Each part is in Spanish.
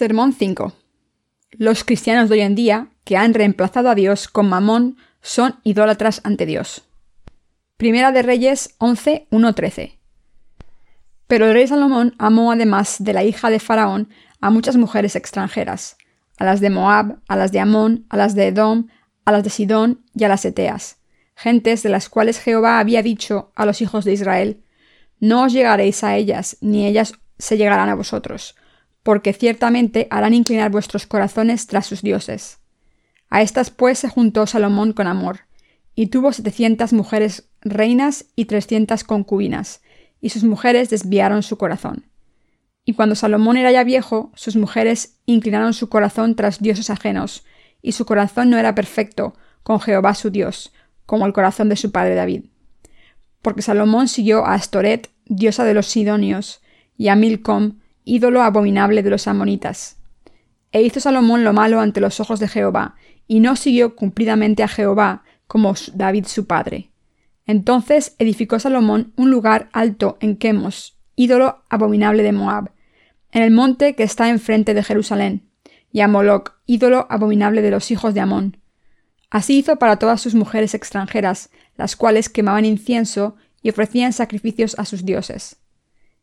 Sermón 5. Los cristianos de hoy en día, que han reemplazado a Dios con Mamón, son idólatras ante Dios. Primera de Reyes 11, 1, 13. Pero el rey Salomón amó además de la hija de Faraón a muchas mujeres extranjeras, a las de Moab, a las de Amón, a las de Edom, a las de Sidón y a las Eteas, gentes de las cuales Jehová había dicho a los hijos de Israel, No os llegaréis a ellas, ni ellas se llegarán a vosotros, porque ciertamente harán inclinar vuestros corazones tras sus dioses. A estas pues se juntó Salomón con amor, y tuvo setecientas mujeres reinas y trescientas concubinas, y sus mujeres desviaron su corazón. Y cuando Salomón era ya viejo, sus mujeres inclinaron su corazón tras dioses ajenos, y su corazón no era perfecto con Jehová su Dios, como el corazón de su padre David. Porque Salomón siguió a Astoret, diosa de los Sidonios, y a Milcom, ídolo abominable de los amonitas. E hizo Salomón lo malo ante los ojos de Jehová, y no siguió cumplidamente a Jehová, como David su padre. Entonces edificó Salomón un lugar alto en Quemos, ídolo abominable de Moab, en el monte que está enfrente de Jerusalén, y a Moloc, ídolo abominable de los hijos de Amón. Así hizo para todas sus mujeres extranjeras, las cuales quemaban incienso y ofrecían sacrificios a sus dioses.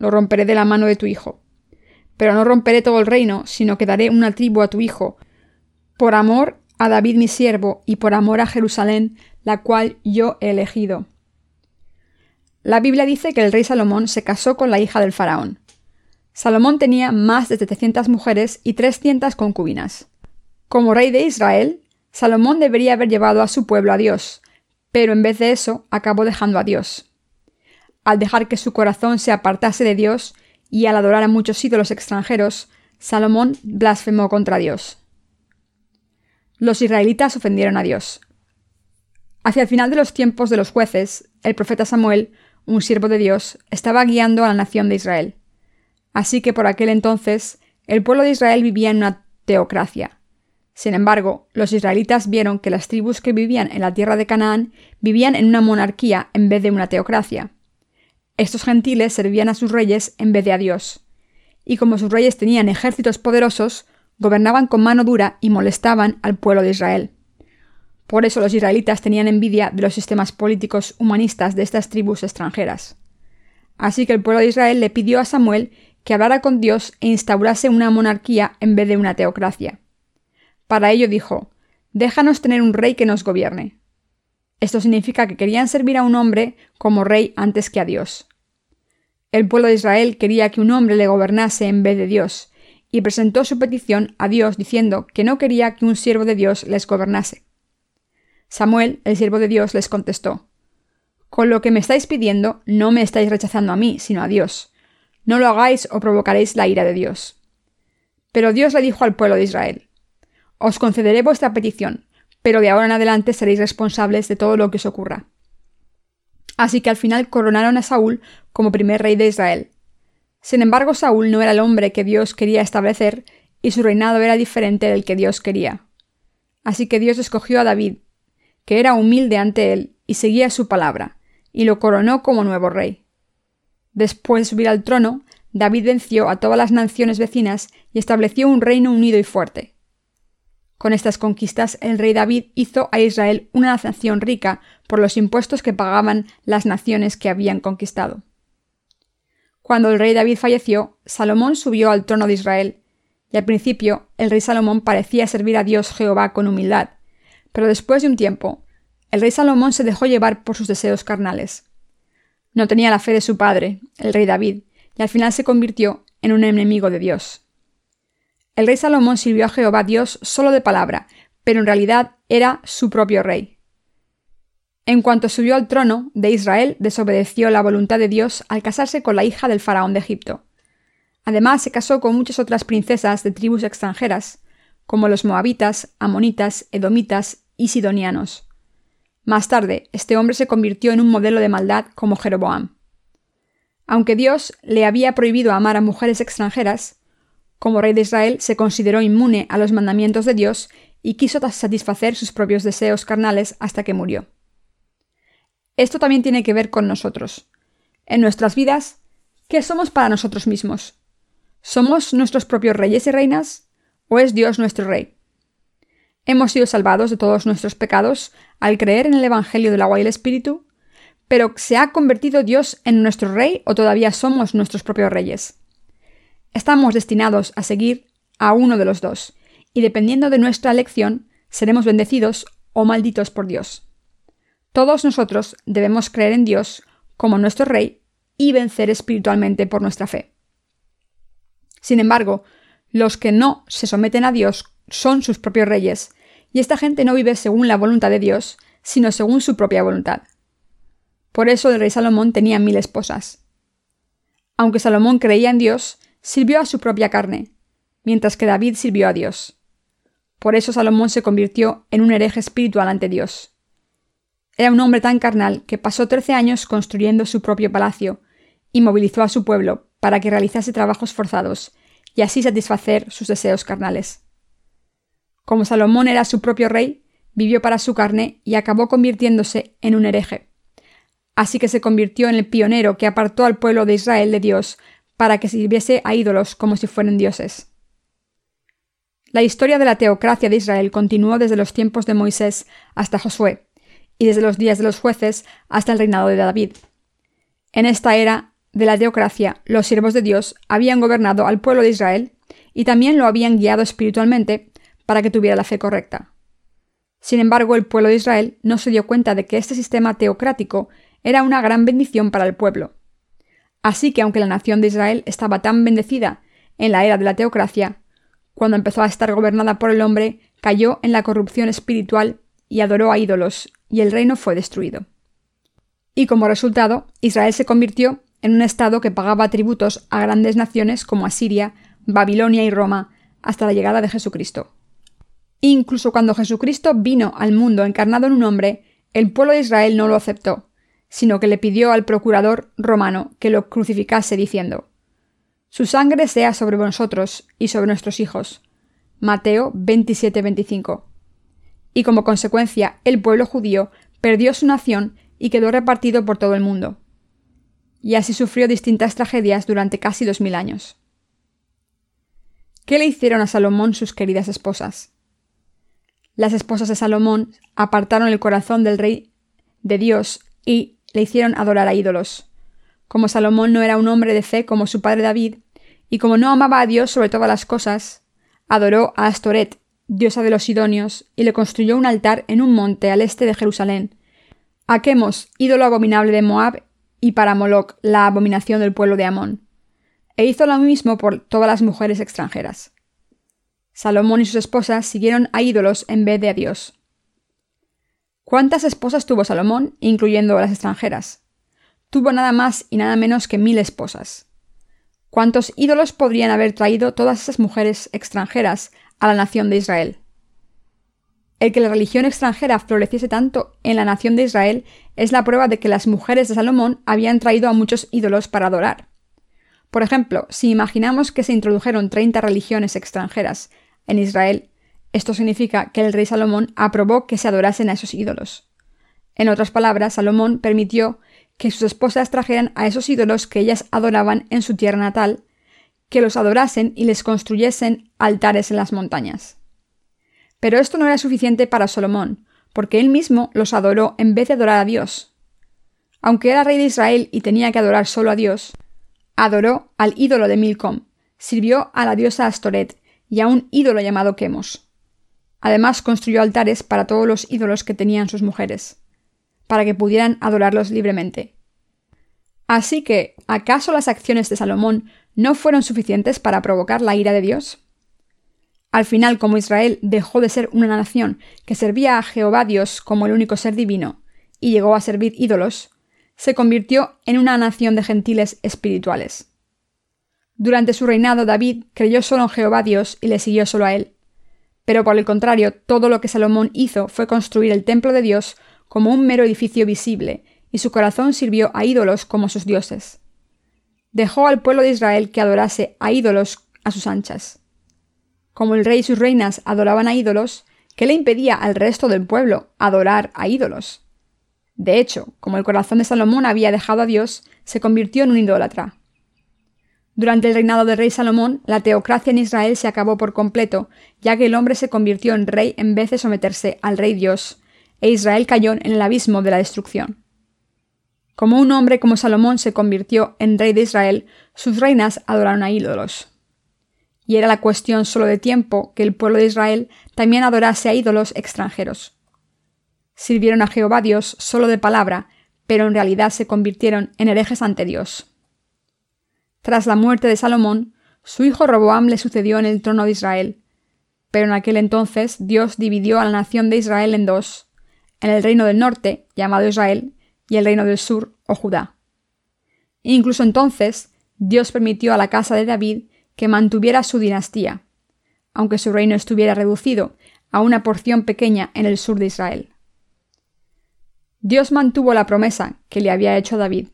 lo romperé de la mano de tu hijo. Pero no romperé todo el reino, sino que daré una tribu a tu hijo, por amor a David mi siervo, y por amor a Jerusalén, la cual yo he elegido. La Biblia dice que el rey Salomón se casó con la hija del faraón. Salomón tenía más de 700 mujeres y 300 concubinas. Como rey de Israel, Salomón debería haber llevado a su pueblo a Dios, pero en vez de eso acabó dejando a Dios al dejar que su corazón se apartase de Dios y al adorar a muchos ídolos extranjeros, Salomón blasfemó contra Dios. Los israelitas ofendieron a Dios. Hacia el final de los tiempos de los jueces, el profeta Samuel, un siervo de Dios, estaba guiando a la nación de Israel. Así que por aquel entonces el pueblo de Israel vivía en una teocracia. Sin embargo, los israelitas vieron que las tribus que vivían en la tierra de Canaán vivían en una monarquía en vez de una teocracia. Estos gentiles servían a sus reyes en vez de a Dios. Y como sus reyes tenían ejércitos poderosos, gobernaban con mano dura y molestaban al pueblo de Israel. Por eso los israelitas tenían envidia de los sistemas políticos humanistas de estas tribus extranjeras. Así que el pueblo de Israel le pidió a Samuel que hablara con Dios e instaurase una monarquía en vez de una teocracia. Para ello dijo, Déjanos tener un rey que nos gobierne. Esto significa que querían servir a un hombre como rey antes que a Dios. El pueblo de Israel quería que un hombre le gobernase en vez de Dios, y presentó su petición a Dios diciendo que no quería que un siervo de Dios les gobernase. Samuel, el siervo de Dios, les contestó Con lo que me estáis pidiendo, no me estáis rechazando a mí, sino a Dios. No lo hagáis o provocaréis la ira de Dios. Pero Dios le dijo al pueblo de Israel Os concederé vuestra petición, pero de ahora en adelante seréis responsables de todo lo que os ocurra. Así que al final coronaron a Saúl como primer rey de Israel. Sin embargo, Saúl no era el hombre que Dios quería establecer y su reinado era diferente del que Dios quería. Así que Dios escogió a David, que era humilde ante él y seguía su palabra, y lo coronó como nuevo rey. Después de subir al trono, David venció a todas las naciones vecinas y estableció un reino unido y fuerte. Con estas conquistas, el rey David hizo a Israel una nación rica por los impuestos que pagaban las naciones que habían conquistado. Cuando el rey David falleció, Salomón subió al trono de Israel, y al principio el rey Salomón parecía servir a Dios Jehová con humildad, pero después de un tiempo, el rey Salomón se dejó llevar por sus deseos carnales. No tenía la fe de su padre, el rey David, y al final se convirtió en un enemigo de Dios. El rey Salomón sirvió a Jehová Dios solo de palabra, pero en realidad era su propio rey. En cuanto subió al trono de Israel, desobedeció la voluntad de Dios al casarse con la hija del faraón de Egipto. Además, se casó con muchas otras princesas de tribus extranjeras, como los moabitas, amonitas, edomitas y sidonianos. Más tarde, este hombre se convirtió en un modelo de maldad como Jeroboam. Aunque Dios le había prohibido amar a mujeres extranjeras, como rey de Israel se consideró inmune a los mandamientos de Dios y quiso satisfacer sus propios deseos carnales hasta que murió. Esto también tiene que ver con nosotros. En nuestras vidas, ¿qué somos para nosotros mismos? ¿Somos nuestros propios reyes y reinas? ¿O es Dios nuestro rey? Hemos sido salvados de todos nuestros pecados al creer en el Evangelio del agua y el Espíritu, pero ¿se ha convertido Dios en nuestro rey o todavía somos nuestros propios reyes? Estamos destinados a seguir a uno de los dos, y dependiendo de nuestra elección, seremos bendecidos o malditos por Dios. Todos nosotros debemos creer en Dios como nuestro Rey y vencer espiritualmente por nuestra fe. Sin embargo, los que no se someten a Dios son sus propios reyes, y esta gente no vive según la voluntad de Dios, sino según su propia voluntad. Por eso el rey Salomón tenía mil esposas. Aunque Salomón creía en Dios, sirvió a su propia carne, mientras que David sirvió a Dios. Por eso Salomón se convirtió en un hereje espiritual ante Dios. Era un hombre tan carnal que pasó trece años construyendo su propio palacio y movilizó a su pueblo para que realizase trabajos forzados y así satisfacer sus deseos carnales. Como Salomón era su propio rey, vivió para su carne y acabó convirtiéndose en un hereje. Así que se convirtió en el pionero que apartó al pueblo de Israel de Dios para que sirviese a ídolos como si fueran dioses. La historia de la teocracia de Israel continuó desde los tiempos de Moisés hasta Josué, y desde los días de los jueces hasta el reinado de David. En esta era de la teocracia, los siervos de Dios habían gobernado al pueblo de Israel y también lo habían guiado espiritualmente para que tuviera la fe correcta. Sin embargo, el pueblo de Israel no se dio cuenta de que este sistema teocrático era una gran bendición para el pueblo, Así que aunque la nación de Israel estaba tan bendecida en la era de la teocracia, cuando empezó a estar gobernada por el hombre, cayó en la corrupción espiritual y adoró a ídolos, y el reino fue destruido. Y como resultado, Israel se convirtió en un estado que pagaba tributos a grandes naciones como Asiria, Babilonia y Roma, hasta la llegada de Jesucristo. Incluso cuando Jesucristo vino al mundo encarnado en un hombre, el pueblo de Israel no lo aceptó, sino que le pidió al procurador romano que lo crucificase diciendo, Su sangre sea sobre nosotros y sobre nuestros hijos. Mateo 27-25. Y como consecuencia, el pueblo judío perdió su nación y quedó repartido por todo el mundo. Y así sufrió distintas tragedias durante casi dos mil años. ¿Qué le hicieron a Salomón sus queridas esposas? Las esposas de Salomón apartaron el corazón del rey de Dios y le hicieron adorar a ídolos. Como Salomón no era un hombre de fe como su padre David, y como no amaba a Dios sobre todas las cosas, adoró a Astoret, diosa de los Sidonios, y le construyó un altar en un monte al este de Jerusalén. A ídolo abominable de Moab, y para Moloch, la abominación del pueblo de Amón. E hizo lo mismo por todas las mujeres extranjeras. Salomón y sus esposas siguieron a ídolos en vez de a Dios. ¿Cuántas esposas tuvo Salomón, incluyendo a las extranjeras? Tuvo nada más y nada menos que mil esposas. ¿Cuántos ídolos podrían haber traído todas esas mujeres extranjeras a la nación de Israel? El que la religión extranjera floreciese tanto en la nación de Israel es la prueba de que las mujeres de Salomón habían traído a muchos ídolos para adorar. Por ejemplo, si imaginamos que se introdujeron 30 religiones extranjeras en Israel esto significa que el rey Salomón aprobó que se adorasen a esos ídolos. En otras palabras, Salomón permitió que sus esposas trajeran a esos ídolos que ellas adoraban en su tierra natal, que los adorasen y les construyesen altares en las montañas. Pero esto no era suficiente para Salomón, porque él mismo los adoró en vez de adorar a Dios. Aunque era rey de Israel y tenía que adorar solo a Dios, adoró al ídolo de Milcom, sirvió a la diosa Astoret y a un ídolo llamado Quemos. Además construyó altares para todos los ídolos que tenían sus mujeres, para que pudieran adorarlos libremente. Así que, ¿acaso las acciones de Salomón no fueron suficientes para provocar la ira de Dios? Al final, como Israel dejó de ser una nación que servía a Jehová Dios como el único ser divino, y llegó a servir ídolos, se convirtió en una nación de gentiles espirituales. Durante su reinado, David creyó solo en Jehová Dios y le siguió solo a él. Pero por el contrario, todo lo que Salomón hizo fue construir el templo de Dios como un mero edificio visible, y su corazón sirvió a ídolos como sus dioses. Dejó al pueblo de Israel que adorase a ídolos a sus anchas. Como el rey y sus reinas adoraban a ídolos, ¿qué le impedía al resto del pueblo adorar a ídolos? De hecho, como el corazón de Salomón había dejado a Dios, se convirtió en un idólatra. Durante el reinado del rey Salomón, la teocracia en Israel se acabó por completo, ya que el hombre se convirtió en rey en vez de someterse al rey Dios, e Israel cayó en el abismo de la destrucción. Como un hombre como Salomón se convirtió en rey de Israel, sus reinas adoraron a ídolos. Y era la cuestión solo de tiempo que el pueblo de Israel también adorase a ídolos extranjeros. Sirvieron a Jehová Dios solo de palabra, pero en realidad se convirtieron en herejes ante Dios. Tras la muerte de Salomón, su hijo Roboam le sucedió en el trono de Israel. Pero en aquel entonces Dios dividió a la nación de Israel en dos, en el reino del norte, llamado Israel, y el reino del sur, o Judá. incluso entonces, Dios permitió a la casa de David que mantuviera su dinastía, aunque su reino estuviera reducido a una porción pequeña en el sur de Israel. Dios mantuvo la promesa que le había hecho a David.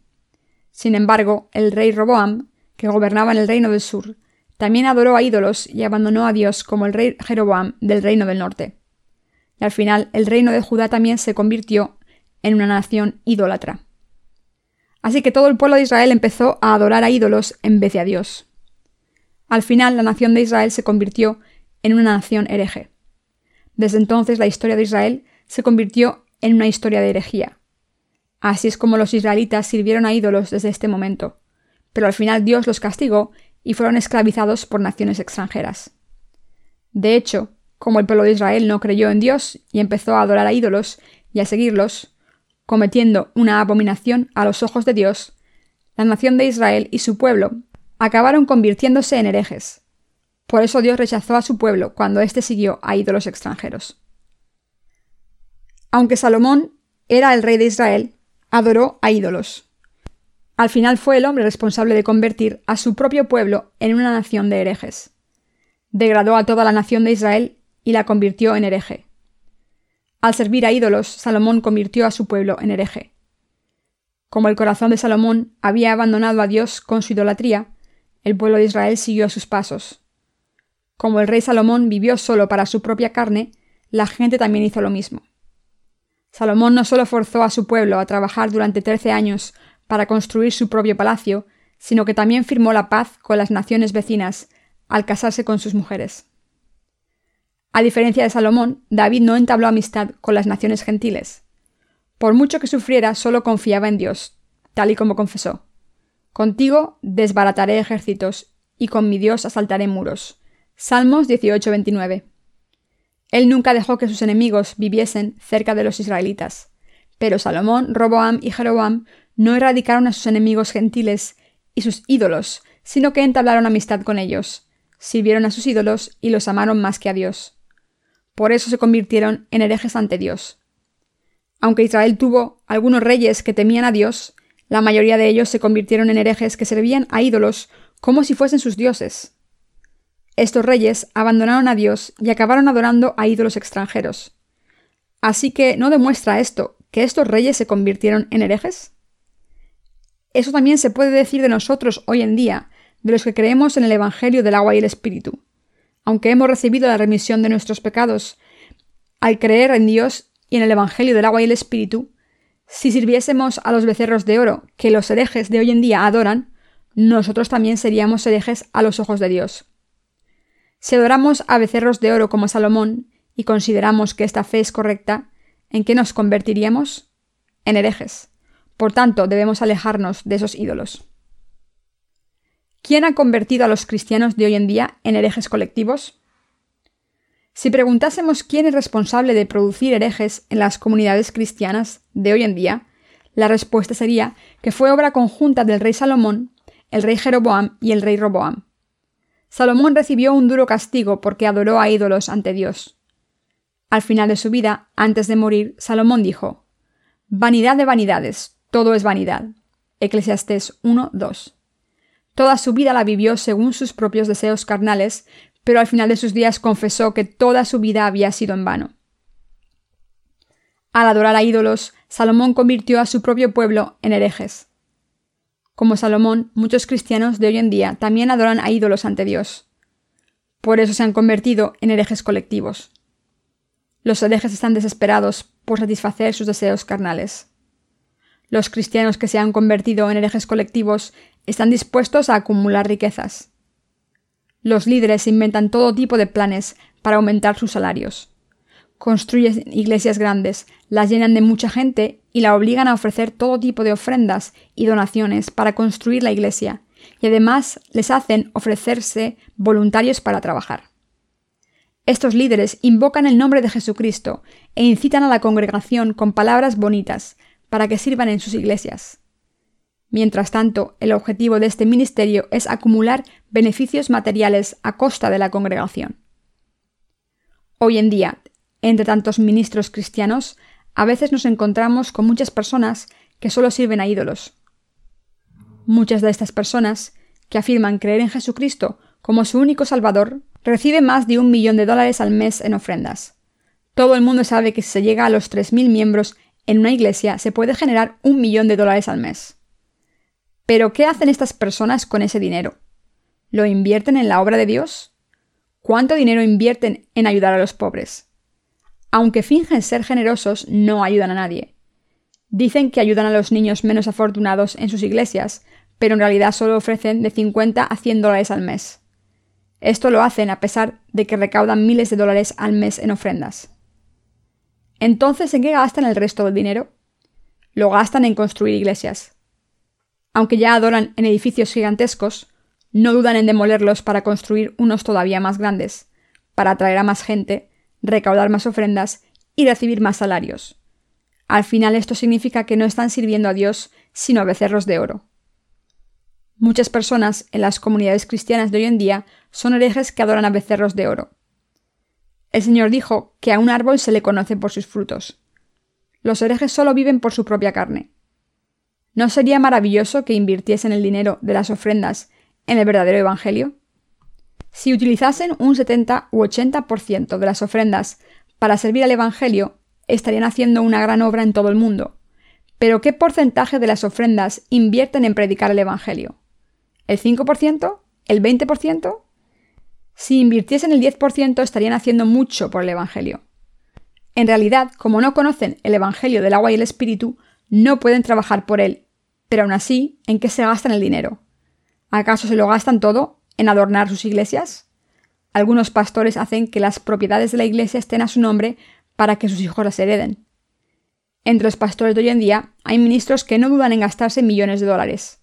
Sin embargo, el rey Roboam que gobernaba en el reino del sur, también adoró a ídolos y abandonó a Dios como el rey Jeroboam del reino del norte. Y al final el reino de Judá también se convirtió en una nación idólatra. Así que todo el pueblo de Israel empezó a adorar a ídolos en vez de a Dios. Al final la nación de Israel se convirtió en una nación hereje. Desde entonces la historia de Israel se convirtió en una historia de herejía. Así es como los israelitas sirvieron a ídolos desde este momento pero al final Dios los castigó y fueron esclavizados por naciones extranjeras. De hecho, como el pueblo de Israel no creyó en Dios y empezó a adorar a ídolos y a seguirlos, cometiendo una abominación a los ojos de Dios, la nación de Israel y su pueblo acabaron convirtiéndose en herejes. Por eso Dios rechazó a su pueblo cuando éste siguió a ídolos extranjeros. Aunque Salomón era el rey de Israel, adoró a ídolos. Al final fue el hombre responsable de convertir a su propio pueblo en una nación de herejes. Degradó a toda la nación de Israel y la convirtió en hereje. Al servir a ídolos, Salomón convirtió a su pueblo en hereje. Como el corazón de Salomón había abandonado a Dios con su idolatría, el pueblo de Israel siguió sus pasos. Como el rey Salomón vivió solo para su propia carne, la gente también hizo lo mismo. Salomón no solo forzó a su pueblo a trabajar durante trece años para construir su propio palacio, sino que también firmó la paz con las naciones vecinas al casarse con sus mujeres. A diferencia de Salomón, David no entabló amistad con las naciones gentiles. Por mucho que sufriera, solo confiaba en Dios, tal y como confesó. Contigo desbarataré ejércitos, y con mi Dios asaltaré muros. Salmos 18:29. Él nunca dejó que sus enemigos viviesen cerca de los israelitas. Pero Salomón, Roboam y Jeroboam no erradicaron a sus enemigos gentiles y sus ídolos, sino que entablaron amistad con ellos, sirvieron a sus ídolos y los amaron más que a Dios. Por eso se convirtieron en herejes ante Dios. Aunque Israel tuvo algunos reyes que temían a Dios, la mayoría de ellos se convirtieron en herejes que servían a ídolos como si fuesen sus dioses. Estos reyes abandonaron a Dios y acabaron adorando a ídolos extranjeros. Así que ¿no demuestra esto que estos reyes se convirtieron en herejes? Eso también se puede decir de nosotros hoy en día, de los que creemos en el Evangelio del agua y el Espíritu. Aunque hemos recibido la remisión de nuestros pecados, al creer en Dios y en el Evangelio del agua y el Espíritu, si sirviésemos a los becerros de oro que los herejes de hoy en día adoran, nosotros también seríamos herejes a los ojos de Dios. Si adoramos a becerros de oro como Salomón y consideramos que esta fe es correcta, ¿en qué nos convertiríamos? En herejes. Por tanto, debemos alejarnos de esos ídolos. ¿Quién ha convertido a los cristianos de hoy en día en herejes colectivos? Si preguntásemos quién es responsable de producir herejes en las comunidades cristianas de hoy en día, la respuesta sería que fue obra conjunta del rey Salomón, el rey Jeroboam y el rey Roboam. Salomón recibió un duro castigo porque adoró a ídolos ante Dios. Al final de su vida, antes de morir, Salomón dijo, Vanidad de vanidades, todo es vanidad. Eclesiastés 1, Toda su vida la vivió según sus propios deseos carnales, pero al final de sus días confesó que toda su vida había sido en vano. Al adorar a ídolos, Salomón convirtió a su propio pueblo en herejes. Como Salomón, muchos cristianos de hoy en día también adoran a ídolos ante Dios. Por eso se han convertido en herejes colectivos. Los herejes están desesperados por satisfacer sus deseos carnales. Los cristianos que se han convertido en herejes colectivos están dispuestos a acumular riquezas. Los líderes inventan todo tipo de planes para aumentar sus salarios. Construyen iglesias grandes, las llenan de mucha gente y la obligan a ofrecer todo tipo de ofrendas y donaciones para construir la iglesia, y además les hacen ofrecerse voluntarios para trabajar. Estos líderes invocan el nombre de Jesucristo e incitan a la congregación con palabras bonitas para que sirvan en sus iglesias. Mientras tanto, el objetivo de este ministerio es acumular beneficios materiales a costa de la congregación. Hoy en día, entre tantos ministros cristianos, a veces nos encontramos con muchas personas que solo sirven a ídolos. Muchas de estas personas, que afirman creer en Jesucristo como su único Salvador, reciben más de un millón de dólares al mes en ofrendas. Todo el mundo sabe que si se llega a los 3.000 miembros en una iglesia se puede generar un millón de dólares al mes. Pero ¿qué hacen estas personas con ese dinero? ¿Lo invierten en la obra de Dios? ¿Cuánto dinero invierten en ayudar a los pobres? Aunque fingen ser generosos, no ayudan a nadie. Dicen que ayudan a los niños menos afortunados en sus iglesias, pero en realidad solo ofrecen de 50 a 100 dólares al mes. Esto lo hacen a pesar de que recaudan miles de dólares al mes en ofrendas. Entonces, ¿en qué gastan el resto del dinero? Lo gastan en construir iglesias. Aunque ya adoran en edificios gigantescos, no dudan en demolerlos para construir unos todavía más grandes, para atraer a más gente, recaudar más ofrendas y recibir más salarios. Al final esto significa que no están sirviendo a Dios, sino a becerros de oro. Muchas personas en las comunidades cristianas de hoy en día son herejes que adoran a becerros de oro. El Señor dijo que a un árbol se le conoce por sus frutos. Los herejes solo viven por su propia carne. ¿No sería maravilloso que invirtiesen el dinero de las ofrendas en el verdadero Evangelio? Si utilizasen un 70 u 80% de las ofrendas para servir al Evangelio, estarían haciendo una gran obra en todo el mundo. Pero ¿qué porcentaje de las ofrendas invierten en predicar el Evangelio? ¿El 5%? ¿El 20%? Si invirtiesen el 10% estarían haciendo mucho por el Evangelio. En realidad, como no conocen el Evangelio del agua y el Espíritu, no pueden trabajar por él. Pero aún así, ¿en qué se gastan el dinero? ¿Acaso se lo gastan todo en adornar sus iglesias? Algunos pastores hacen que las propiedades de la iglesia estén a su nombre para que sus hijos las hereden. Entre los pastores de hoy en día hay ministros que no dudan en gastarse millones de dólares.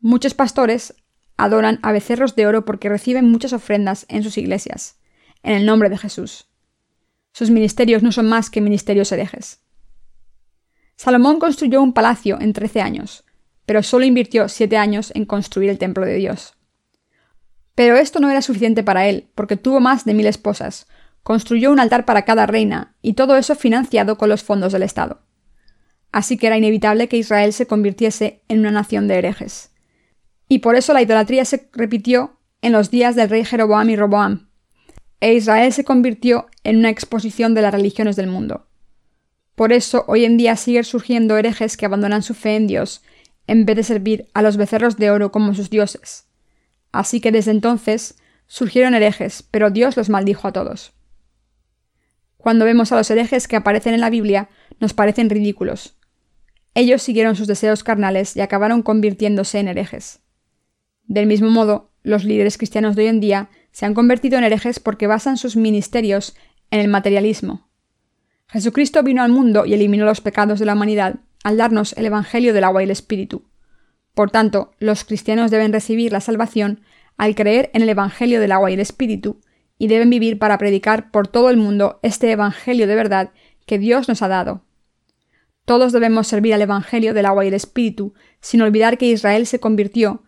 Muchos pastores adoran a becerros de oro porque reciben muchas ofrendas en sus iglesias, en el nombre de Jesús. Sus ministerios no son más que ministerios herejes. Salomón construyó un palacio en trece años, pero solo invirtió siete años en construir el templo de Dios. Pero esto no era suficiente para él, porque tuvo más de mil esposas, construyó un altar para cada reina, y todo eso financiado con los fondos del Estado. Así que era inevitable que Israel se convirtiese en una nación de herejes y por eso la idolatría se repitió en los días del rey Jeroboam y Roboam, e Israel se convirtió en una exposición de las religiones del mundo. Por eso hoy en día siguen surgiendo herejes que abandonan su fe en Dios en vez de servir a los becerros de oro como sus dioses. Así que desde entonces surgieron herejes, pero Dios los maldijo a todos. Cuando vemos a los herejes que aparecen en la Biblia, nos parecen ridículos. Ellos siguieron sus deseos carnales y acabaron convirtiéndose en herejes. Del mismo modo, los líderes cristianos de hoy en día se han convertido en herejes porque basan sus ministerios en el materialismo. Jesucristo vino al mundo y eliminó los pecados de la humanidad al darnos el Evangelio del agua y el Espíritu. Por tanto, los cristianos deben recibir la salvación al creer en el Evangelio del agua y el Espíritu, y deben vivir para predicar por todo el mundo este Evangelio de verdad que Dios nos ha dado. Todos debemos servir al Evangelio del agua y el Espíritu, sin olvidar que Israel se convirtió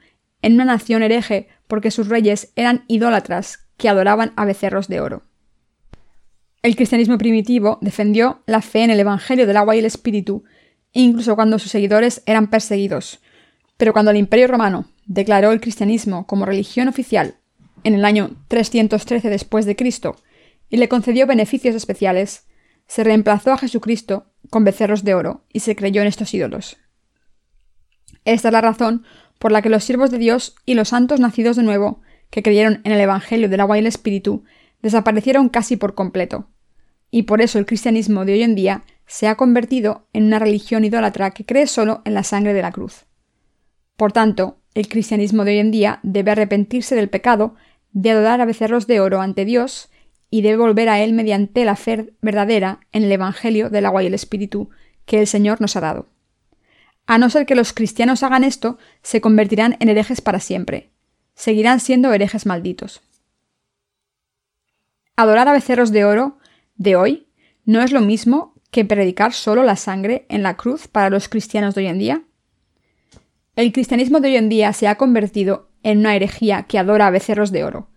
en una nación hereje porque sus reyes eran idólatras que adoraban a becerros de oro. El cristianismo primitivo defendió la fe en el Evangelio del agua y el Espíritu, incluso cuando sus seguidores eran perseguidos, Pero cuando el Imperio Romano declaró el cristianismo como religión oficial en el año 313 después de Cristo y le concedió beneficios especiales, se reemplazó a Jesucristo con becerros de oro y se creyó en estos ídolos. Esta es la razón por la que los siervos de Dios y los santos nacidos de nuevo, que creyeron en el Evangelio del agua y el Espíritu, desaparecieron casi por completo. Y por eso el cristianismo de hoy en día se ha convertido en una religión idólatra que cree solo en la sangre de la cruz. Por tanto, el cristianismo de hoy en día debe arrepentirse del pecado de adorar a becerros de oro ante Dios y debe volver a Él mediante la fe verdadera en el Evangelio del agua y el Espíritu que el Señor nos ha dado. A no ser que los cristianos hagan esto, se convertirán en herejes para siempre. Seguirán siendo herejes malditos. Adorar a becerros de oro de hoy no es lo mismo que predicar solo la sangre en la cruz para los cristianos de hoy en día. El cristianismo de hoy en día se ha convertido en una herejía que adora a becerros de oro.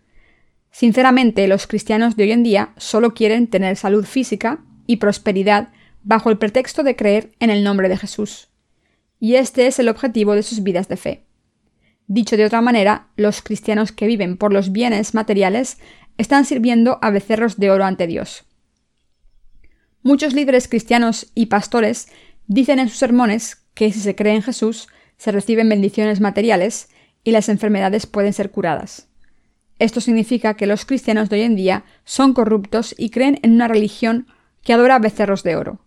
Sinceramente, los cristianos de hoy en día solo quieren tener salud física y prosperidad bajo el pretexto de creer en el nombre de Jesús. Y este es el objetivo de sus vidas de fe. Dicho de otra manera, los cristianos que viven por los bienes materiales están sirviendo a becerros de oro ante Dios. Muchos líderes cristianos y pastores dicen en sus sermones que si se cree en Jesús, se reciben bendiciones materiales y las enfermedades pueden ser curadas. Esto significa que los cristianos de hoy en día son corruptos y creen en una religión que adora becerros de oro.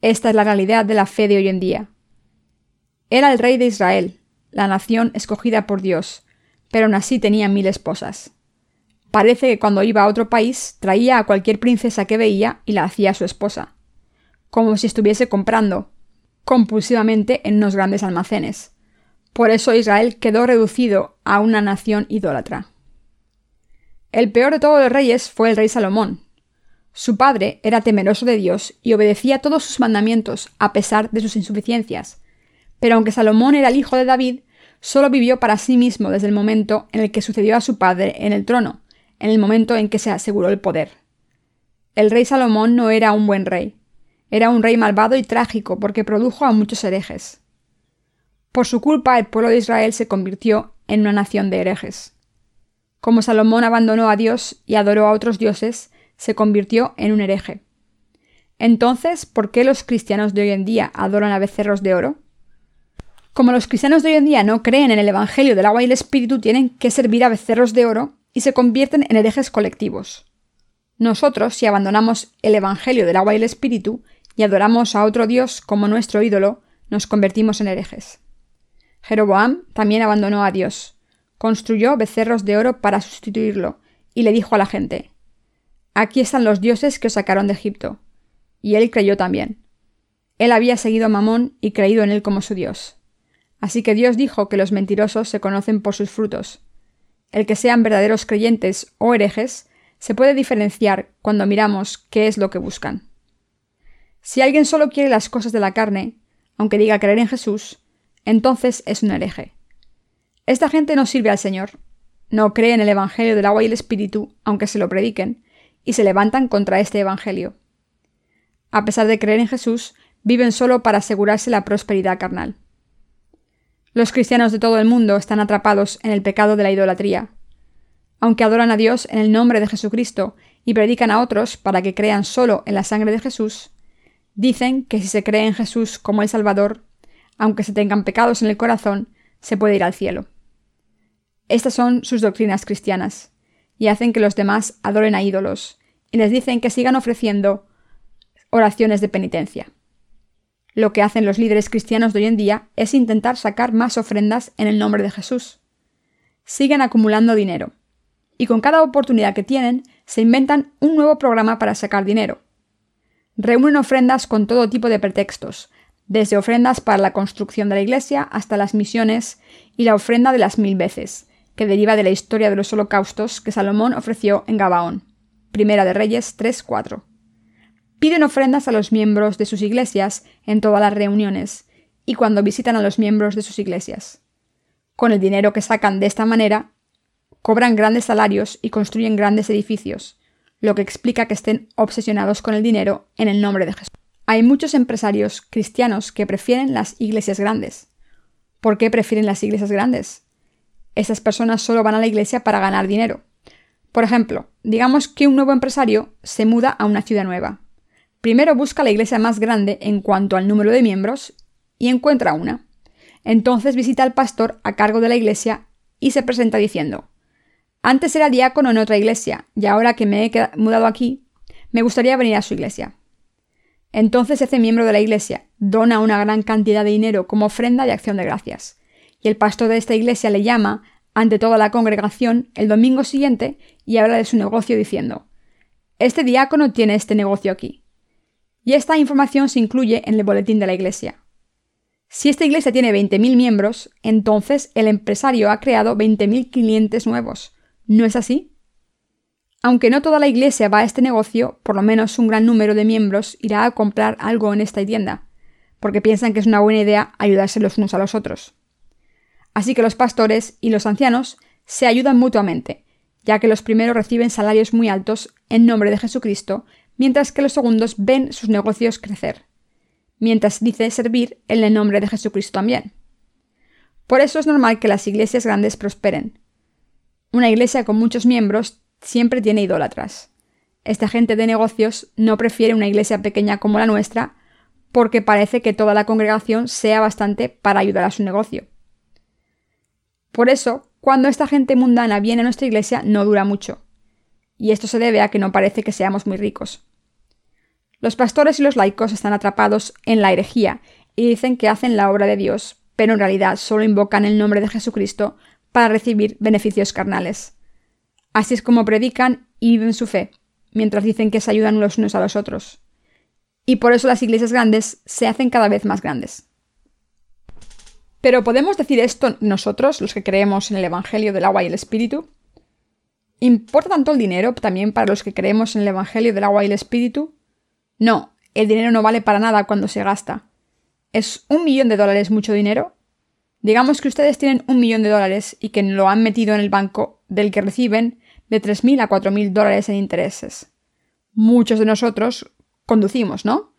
Esta es la realidad de la fe de hoy en día. Era el rey de Israel, la nación escogida por Dios, pero aún así tenía mil esposas. Parece que cuando iba a otro país traía a cualquier princesa que veía y la hacía su esposa, como si estuviese comprando, compulsivamente en unos grandes almacenes. Por eso Israel quedó reducido a una nación idólatra. El peor de todos los reyes fue el rey Salomón. Su padre era temeroso de Dios y obedecía todos sus mandamientos a pesar de sus insuficiencias. Pero aunque Salomón era el hijo de David, solo vivió para sí mismo desde el momento en el que sucedió a su padre en el trono, en el momento en que se aseguró el poder. El rey Salomón no era un buen rey. Era un rey malvado y trágico porque produjo a muchos herejes. Por su culpa el pueblo de Israel se convirtió en una nación de herejes. Como Salomón abandonó a Dios y adoró a otros dioses, se convirtió en un hereje. Entonces, ¿por qué los cristianos de hoy en día adoran a becerros de oro? Como los cristianos de hoy en día no creen en el Evangelio del agua y el Espíritu, tienen que servir a becerros de oro y se convierten en herejes colectivos. Nosotros, si abandonamos el Evangelio del agua y el Espíritu, y adoramos a otro Dios como nuestro ídolo, nos convertimos en herejes. Jeroboam también abandonó a Dios, construyó becerros de oro para sustituirlo, y le dijo a la gente, Aquí están los dioses que os sacaron de Egipto. Y él creyó también. Él había seguido a Mamón y creído en él como su Dios. Así que Dios dijo que los mentirosos se conocen por sus frutos. El que sean verdaderos creyentes o herejes se puede diferenciar cuando miramos qué es lo que buscan. Si alguien solo quiere las cosas de la carne, aunque diga creer en Jesús, entonces es un hereje. Esta gente no sirve al Señor, no cree en el Evangelio del agua y el Espíritu, aunque se lo prediquen, y se levantan contra este Evangelio. A pesar de creer en Jesús, viven solo para asegurarse la prosperidad carnal. Los cristianos de todo el mundo están atrapados en el pecado de la idolatría. Aunque adoran a Dios en el nombre de Jesucristo y predican a otros para que crean solo en la sangre de Jesús, Dicen que si se cree en Jesús como el Salvador, aunque se tengan pecados en el corazón, se puede ir al cielo. Estas son sus doctrinas cristianas, y hacen que los demás adoren a ídolos, y les dicen que sigan ofreciendo oraciones de penitencia. Lo que hacen los líderes cristianos de hoy en día es intentar sacar más ofrendas en el nombre de Jesús. Siguen acumulando dinero, y con cada oportunidad que tienen se inventan un nuevo programa para sacar dinero, Reúnen ofrendas con todo tipo de pretextos, desde ofrendas para la construcción de la iglesia hasta las misiones y la ofrenda de las mil veces, que deriva de la historia de los holocaustos que Salomón ofreció en Gabaón. Primera de Reyes 3.4. Piden ofrendas a los miembros de sus iglesias en todas las reuniones y cuando visitan a los miembros de sus iglesias. Con el dinero que sacan de esta manera, cobran grandes salarios y construyen grandes edificios, lo que explica que estén obsesionados con el dinero en el nombre de Jesús. Hay muchos empresarios cristianos que prefieren las iglesias grandes. ¿Por qué prefieren las iglesias grandes? Esas personas solo van a la iglesia para ganar dinero. Por ejemplo, digamos que un nuevo empresario se muda a una ciudad nueva. Primero busca la iglesia más grande en cuanto al número de miembros y encuentra una. Entonces visita al pastor a cargo de la iglesia y se presenta diciendo, antes era diácono en otra iglesia y ahora que me he mudado aquí, me gustaría venir a su iglesia. Entonces ese miembro de la iglesia dona una gran cantidad de dinero como ofrenda de acción de gracias. Y el pastor de esta iglesia le llama ante toda la congregación el domingo siguiente y habla de su negocio diciendo, Este diácono tiene este negocio aquí. Y esta información se incluye en el boletín de la iglesia. Si esta iglesia tiene 20.000 miembros, entonces el empresario ha creado 20.000 clientes nuevos. ¿No es así? Aunque no toda la iglesia va a este negocio, por lo menos un gran número de miembros irá a comprar algo en esta tienda, porque piensan que es una buena idea ayudarse los unos a los otros. Así que los pastores y los ancianos se ayudan mutuamente, ya que los primeros reciben salarios muy altos en nombre de Jesucristo, mientras que los segundos ven sus negocios crecer, mientras dice servir en el nombre de Jesucristo también. Por eso es normal que las iglesias grandes prosperen. Una iglesia con muchos miembros siempre tiene idólatras. Esta gente de negocios no prefiere una iglesia pequeña como la nuestra porque parece que toda la congregación sea bastante para ayudar a su negocio. Por eso, cuando esta gente mundana viene a nuestra iglesia no dura mucho. Y esto se debe a que no parece que seamos muy ricos. Los pastores y los laicos están atrapados en la herejía y dicen que hacen la obra de Dios, pero en realidad solo invocan el nombre de Jesucristo para recibir beneficios carnales. Así es como predican y viven su fe, mientras dicen que se ayudan los unos a los otros. Y por eso las iglesias grandes se hacen cada vez más grandes. Pero ¿podemos decir esto nosotros, los que creemos en el Evangelio del agua y el Espíritu? ¿Importa tanto el dinero también para los que creemos en el Evangelio del agua y el Espíritu? No, el dinero no vale para nada cuando se gasta. ¿Es un millón de dólares mucho dinero? Digamos que ustedes tienen un millón de dólares y que lo han metido en el banco del que reciben de 3.000 a 4.000 dólares en intereses. Muchos de nosotros conducimos, ¿no?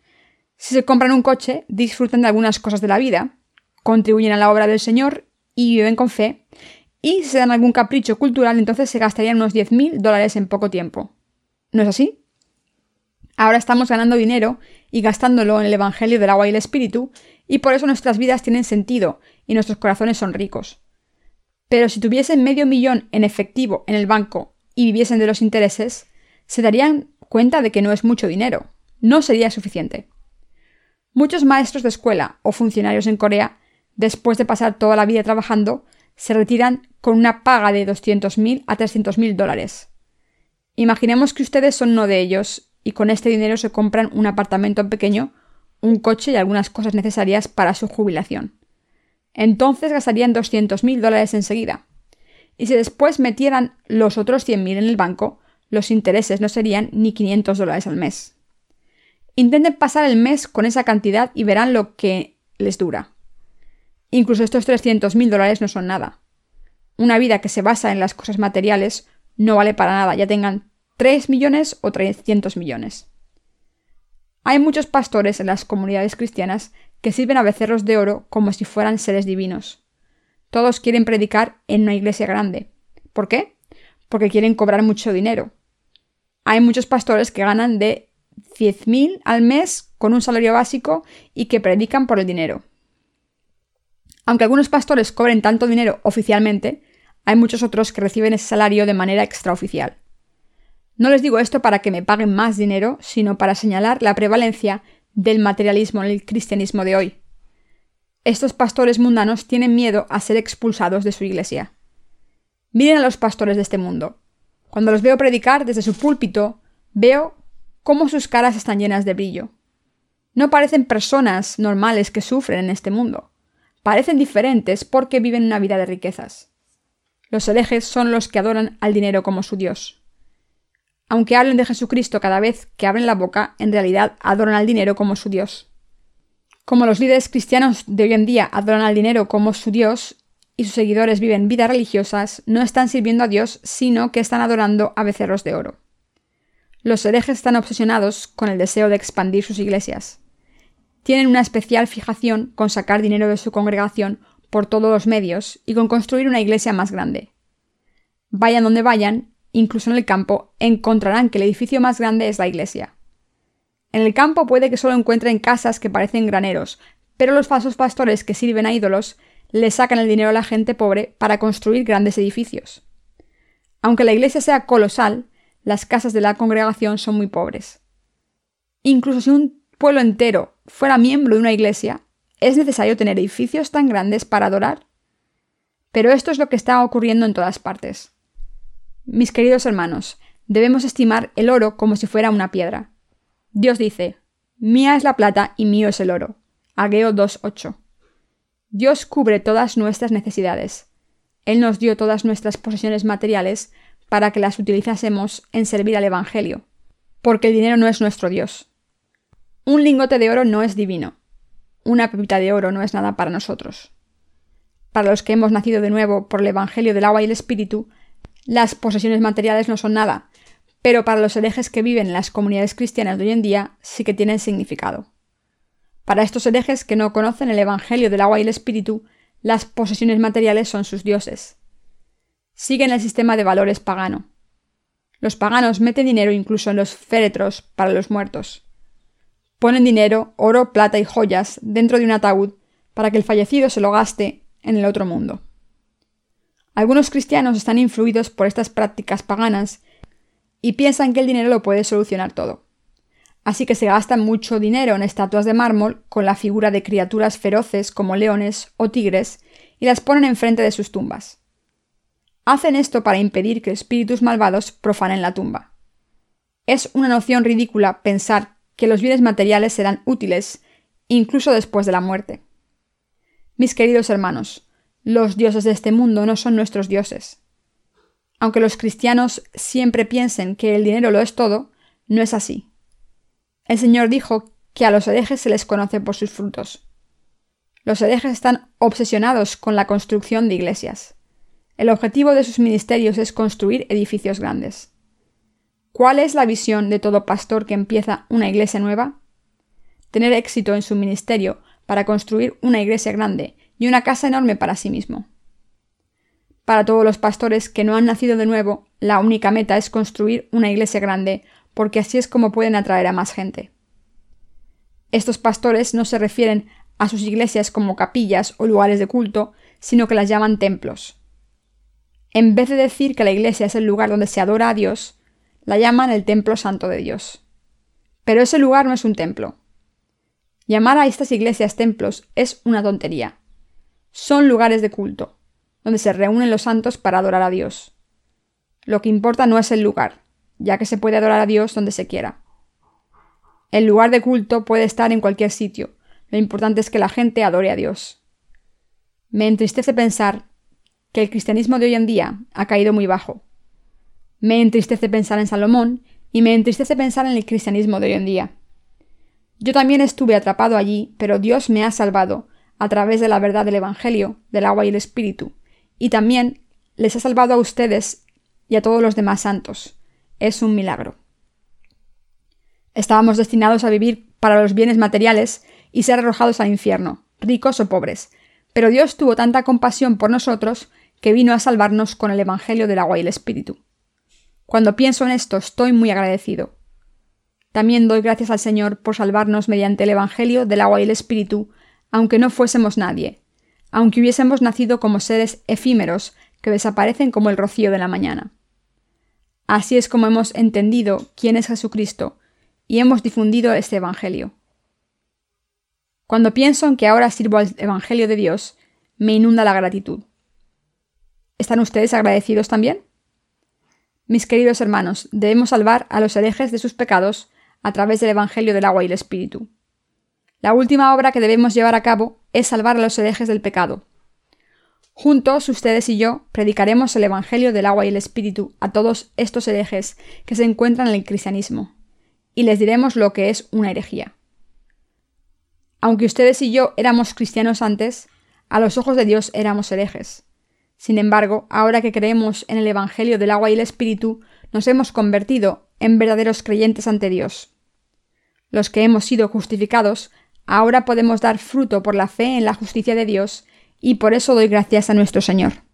Si se compran un coche, disfrutan de algunas cosas de la vida, contribuyen a la obra del Señor y viven con fe, y si se dan algún capricho cultural, entonces se gastarían unos 10.000 dólares en poco tiempo. ¿No es así? Ahora estamos ganando dinero y gastándolo en el Evangelio del agua y el Espíritu, y por eso nuestras vidas tienen sentido y nuestros corazones son ricos. Pero si tuviesen medio millón en efectivo en el banco y viviesen de los intereses, se darían cuenta de que no es mucho dinero. No sería suficiente. Muchos maestros de escuela o funcionarios en Corea, después de pasar toda la vida trabajando, se retiran con una paga de 200.000 a 300.000 dólares. Imaginemos que ustedes son uno de ellos y con este dinero se compran un apartamento pequeño, un coche y algunas cosas necesarias para su jubilación. Entonces gastarían 200.000 dólares enseguida. Y si después metieran los otros 100.000 en el banco, los intereses no serían ni 500 dólares al mes. Intenten pasar el mes con esa cantidad y verán lo que les dura. Incluso estos 300.000 dólares no son nada. Una vida que se basa en las cosas materiales no vale para nada, ya tengan 3 millones o 300 millones. Hay muchos pastores en las comunidades cristianas que sirven a becerros de oro como si fueran seres divinos. Todos quieren predicar en una iglesia grande. ¿Por qué? Porque quieren cobrar mucho dinero. Hay muchos pastores que ganan de 10.000 al mes con un salario básico y que predican por el dinero. Aunque algunos pastores cobren tanto dinero oficialmente, hay muchos otros que reciben ese salario de manera extraoficial. No les digo esto para que me paguen más dinero, sino para señalar la prevalencia del materialismo en el cristianismo de hoy. Estos pastores mundanos tienen miedo a ser expulsados de su iglesia. Miren a los pastores de este mundo. Cuando los veo predicar desde su púlpito, veo cómo sus caras están llenas de brillo. No parecen personas normales que sufren en este mundo. Parecen diferentes porque viven una vida de riquezas. Los herejes son los que adoran al dinero como su Dios. Aunque hablen de Jesucristo cada vez que abren la boca, en realidad adoran al dinero como su Dios. Como los líderes cristianos de hoy en día adoran al dinero como su Dios y sus seguidores viven vidas religiosas, no están sirviendo a Dios, sino que están adorando a becerros de oro. Los herejes están obsesionados con el deseo de expandir sus iglesias. Tienen una especial fijación con sacar dinero de su congregación por todos los medios y con construir una iglesia más grande. Vayan donde vayan, incluso en el campo, encontrarán que el edificio más grande es la iglesia. En el campo puede que solo encuentren casas que parecen graneros, pero los falsos pastores que sirven a ídolos le sacan el dinero a la gente pobre para construir grandes edificios. Aunque la iglesia sea colosal, las casas de la congregación son muy pobres. Incluso si un pueblo entero fuera miembro de una iglesia, ¿es necesario tener edificios tan grandes para adorar? Pero esto es lo que está ocurriendo en todas partes. Mis queridos hermanos, debemos estimar el oro como si fuera una piedra. Dios dice, Mía es la plata y mío es el oro. Ageo 2.8. Dios cubre todas nuestras necesidades. Él nos dio todas nuestras posesiones materiales para que las utilizásemos en servir al Evangelio, porque el dinero no es nuestro Dios. Un lingote de oro no es divino. Una pepita de oro no es nada para nosotros. Para los que hemos nacido de nuevo por el Evangelio del agua y el Espíritu, las posesiones materiales no son nada, pero para los herejes que viven en las comunidades cristianas de hoy en día sí que tienen significado. Para estos herejes que no conocen el Evangelio del agua y el Espíritu, las posesiones materiales son sus dioses. Siguen el sistema de valores pagano. Los paganos meten dinero incluso en los féretros para los muertos. Ponen dinero, oro, plata y joyas dentro de un ataúd para que el fallecido se lo gaste en el otro mundo. Algunos cristianos están influidos por estas prácticas paganas y piensan que el dinero lo puede solucionar todo. Así que se gastan mucho dinero en estatuas de mármol con la figura de criaturas feroces como leones o tigres y las ponen enfrente de sus tumbas. Hacen esto para impedir que espíritus malvados profanen la tumba. Es una noción ridícula pensar que los bienes materiales serán útiles incluso después de la muerte. Mis queridos hermanos, los dioses de este mundo no son nuestros dioses. Aunque los cristianos siempre piensen que el dinero lo es todo, no es así. El Señor dijo que a los herejes se les conoce por sus frutos. Los herejes están obsesionados con la construcción de iglesias. El objetivo de sus ministerios es construir edificios grandes. ¿Cuál es la visión de todo pastor que empieza una iglesia nueva? Tener éxito en su ministerio para construir una iglesia grande y una casa enorme para sí mismo. Para todos los pastores que no han nacido de nuevo, la única meta es construir una iglesia grande porque así es como pueden atraer a más gente. Estos pastores no se refieren a sus iglesias como capillas o lugares de culto, sino que las llaman templos. En vez de decir que la iglesia es el lugar donde se adora a Dios, la llaman el templo santo de Dios. Pero ese lugar no es un templo. Llamar a estas iglesias templos es una tontería. Son lugares de culto, donde se reúnen los santos para adorar a Dios. Lo que importa no es el lugar, ya que se puede adorar a Dios donde se quiera. El lugar de culto puede estar en cualquier sitio, lo importante es que la gente adore a Dios. Me entristece pensar que el cristianismo de hoy en día ha caído muy bajo. Me entristece pensar en Salomón y me entristece pensar en el cristianismo de hoy en día. Yo también estuve atrapado allí, pero Dios me ha salvado a través de la verdad del Evangelio, del agua y el Espíritu, y también les ha salvado a ustedes y a todos los demás santos es un milagro. Estábamos destinados a vivir para los bienes materiales y ser arrojados al infierno, ricos o pobres, pero Dios tuvo tanta compasión por nosotros que vino a salvarnos con el Evangelio del agua y el Espíritu. Cuando pienso en esto estoy muy agradecido. También doy gracias al Señor por salvarnos mediante el Evangelio del agua y el Espíritu, aunque no fuésemos nadie, aunque hubiésemos nacido como seres efímeros que desaparecen como el rocío de la mañana. Así es como hemos entendido quién es Jesucristo y hemos difundido este Evangelio. Cuando pienso en que ahora sirvo al Evangelio de Dios, me inunda la gratitud. ¿Están ustedes agradecidos también? Mis queridos hermanos, debemos salvar a los herejes de sus pecados a través del Evangelio del agua y el Espíritu. La última obra que debemos llevar a cabo es salvar a los herejes del pecado, Juntos, ustedes y yo, predicaremos el Evangelio del agua y el Espíritu a todos estos herejes que se encuentran en el cristianismo, y les diremos lo que es una herejía. Aunque ustedes y yo éramos cristianos antes, a los ojos de Dios éramos herejes. Sin embargo, ahora que creemos en el Evangelio del agua y el Espíritu, nos hemos convertido en verdaderos creyentes ante Dios. Los que hemos sido justificados, ahora podemos dar fruto por la fe en la justicia de Dios y por eso doy gracias a nuestro Señor.